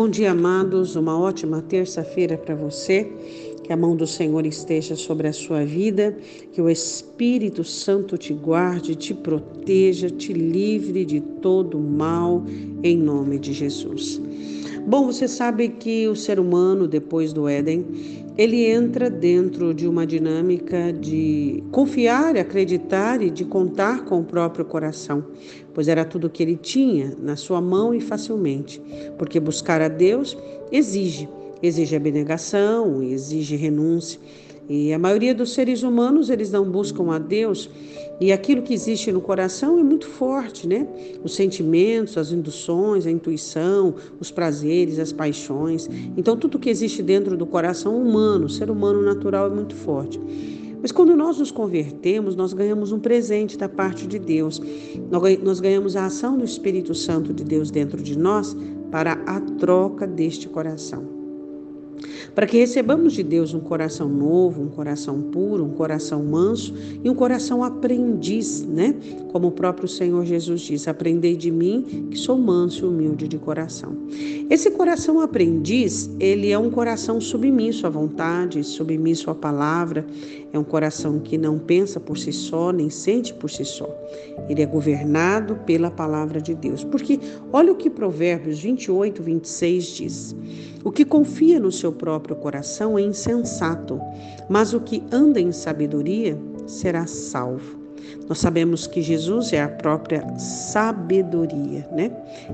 Bom dia, amados. Uma ótima terça-feira para você. Que a mão do Senhor esteja sobre a sua vida, que o Espírito Santo te guarde, te proteja, te livre de todo mal, em nome de Jesus. Bom, você sabe que o ser humano, depois do Éden, ele entra dentro de uma dinâmica de confiar, acreditar e de contar com o próprio coração, pois era tudo que ele tinha na sua mão e facilmente, porque buscar a Deus exige, exige abnegação, exige renúncia. E a maioria dos seres humanos, eles não buscam a Deus e aquilo que existe no coração é muito forte, né? Os sentimentos, as induções, a intuição, os prazeres, as paixões. Então, tudo que existe dentro do coração humano, ser humano natural, é muito forte. Mas quando nós nos convertemos, nós ganhamos um presente da parte de Deus. Nós ganhamos a ação do Espírito Santo de Deus dentro de nós para a troca deste coração para que recebamos de Deus um coração novo, um coração puro, um coração manso e um coração aprendiz, né? Como o próprio Senhor Jesus diz: Aprendei de mim, que sou manso e humilde de coração. Esse coração aprendiz, ele é um coração submisso à vontade, submisso à palavra, é um coração que não pensa por si só, nem sente por si só. Ele é governado pela palavra de Deus. Porque olha o que Provérbios 28, 26 diz. O que confia no seu próprio coração é insensato, mas o que anda em sabedoria será salvo. Nós sabemos que Jesus é a própria sabedoria, né?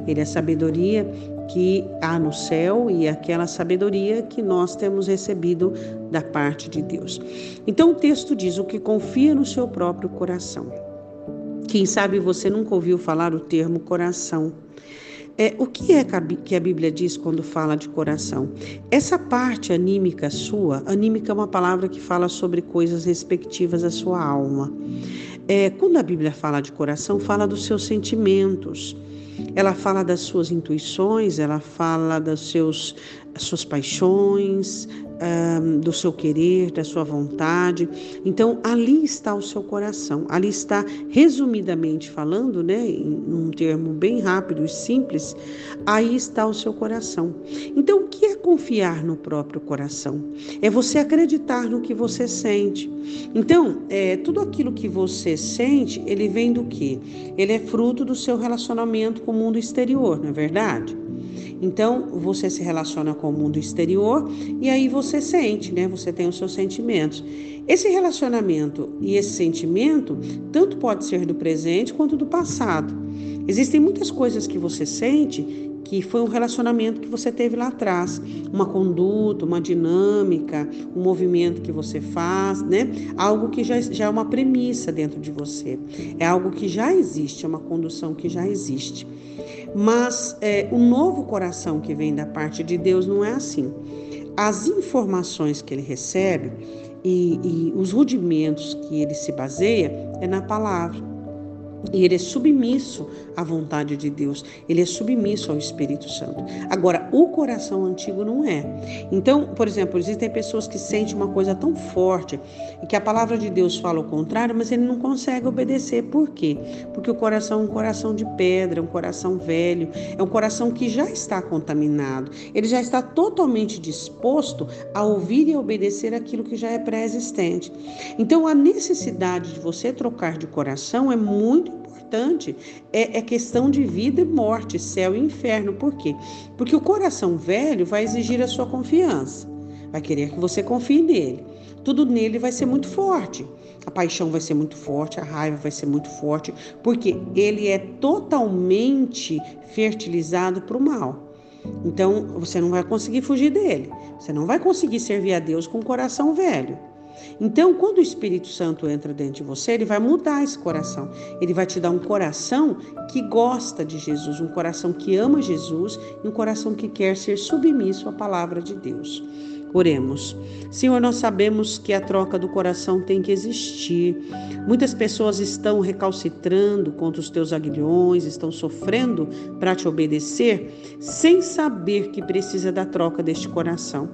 Ele é a sabedoria que há no céu e aquela sabedoria que nós temos recebido da parte de Deus. Então o texto diz: o que confia no seu próprio coração. Quem sabe você nunca ouviu falar o termo coração. É, o que é que a Bíblia diz quando fala de coração? Essa parte anímica sua, anímica é uma palavra que fala sobre coisas respectivas à sua alma. É, quando a Bíblia fala de coração, fala dos seus sentimentos. Ela fala das suas intuições, ela fala das seus, suas paixões, um, do seu querer, da sua vontade. Então, ali está o seu coração. Ali está, resumidamente falando, né, em um termo bem rápido e simples, aí está o seu coração. Então, o que é confiar no próprio coração? É você acreditar no que você sente. Então, é, tudo aquilo que você sente, ele vem do quê? Ele é fruto do seu relacionamento com o mundo exterior, não é verdade? Então, você se relaciona com o mundo exterior e aí você sente, né? Você tem os seus sentimentos. Esse relacionamento e esse sentimento tanto pode ser do presente quanto do passado. Existem muitas coisas que você sente que foi um relacionamento que você teve lá atrás, uma conduta, uma dinâmica, um movimento que você faz, né? Algo que já, já é uma premissa dentro de você, é algo que já existe, é uma condução que já existe. Mas é, o novo coração que vem da parte de Deus não é assim. As informações que ele recebe e, e os rudimentos que ele se baseia é na palavra. E ele é submisso à vontade de Deus, ele é submisso ao Espírito Santo. Agora, o coração antigo não é. Então, por exemplo, existem pessoas que sentem uma coisa tão forte e que a palavra de Deus fala o contrário, mas ele não consegue obedecer. Por quê? Porque o coração é um coração de pedra, é um coração velho, é um coração que já está contaminado. Ele já está totalmente disposto a ouvir e obedecer aquilo que já é pré-existente. Então, a necessidade de você trocar de coração é muito importante é, é questão de vida e morte, céu e inferno. Por quê? Porque o coração velho vai exigir a sua confiança, vai querer que você confie nele. Tudo nele vai ser muito forte. A paixão vai ser muito forte, a raiva vai ser muito forte, porque ele é totalmente fertilizado para o mal. Então, você não vai conseguir fugir dele. Você não vai conseguir servir a Deus com o coração velho. Então, quando o Espírito Santo entra dentro de você, ele vai mudar esse coração. Ele vai te dar um coração que gosta de Jesus, um coração que ama Jesus e um coração que quer ser submisso à palavra de Deus. Oremos. Senhor, nós sabemos que a troca do coração tem que existir. Muitas pessoas estão recalcitrando contra os teus aguilhões, estão sofrendo para te obedecer, sem saber que precisa da troca deste coração.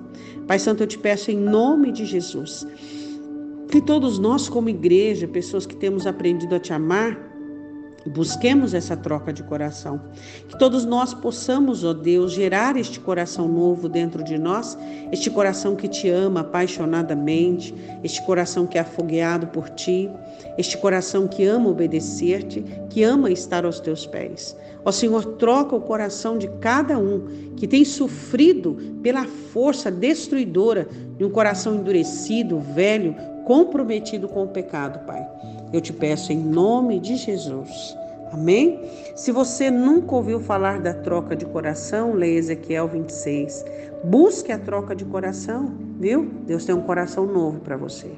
Pai Santo, eu te peço em nome de Jesus, que todos nós, como igreja, pessoas que temos aprendido a te amar, Busquemos essa troca de coração. Que todos nós possamos, ó Deus, gerar este coração novo dentro de nós, este coração que te ama apaixonadamente, este coração que é afogueado por ti, este coração que ama obedecer-te, que ama estar aos teus pés. Ó Senhor, troca o coração de cada um que tem sofrido pela força destruidora de um coração endurecido, velho, comprometido com o pecado, Pai. Eu te peço em nome de Jesus. Amém? Se você nunca ouviu falar da troca de coração, leia Ezequiel 26. Busque a troca de coração, viu? Deus tem um coração novo para você.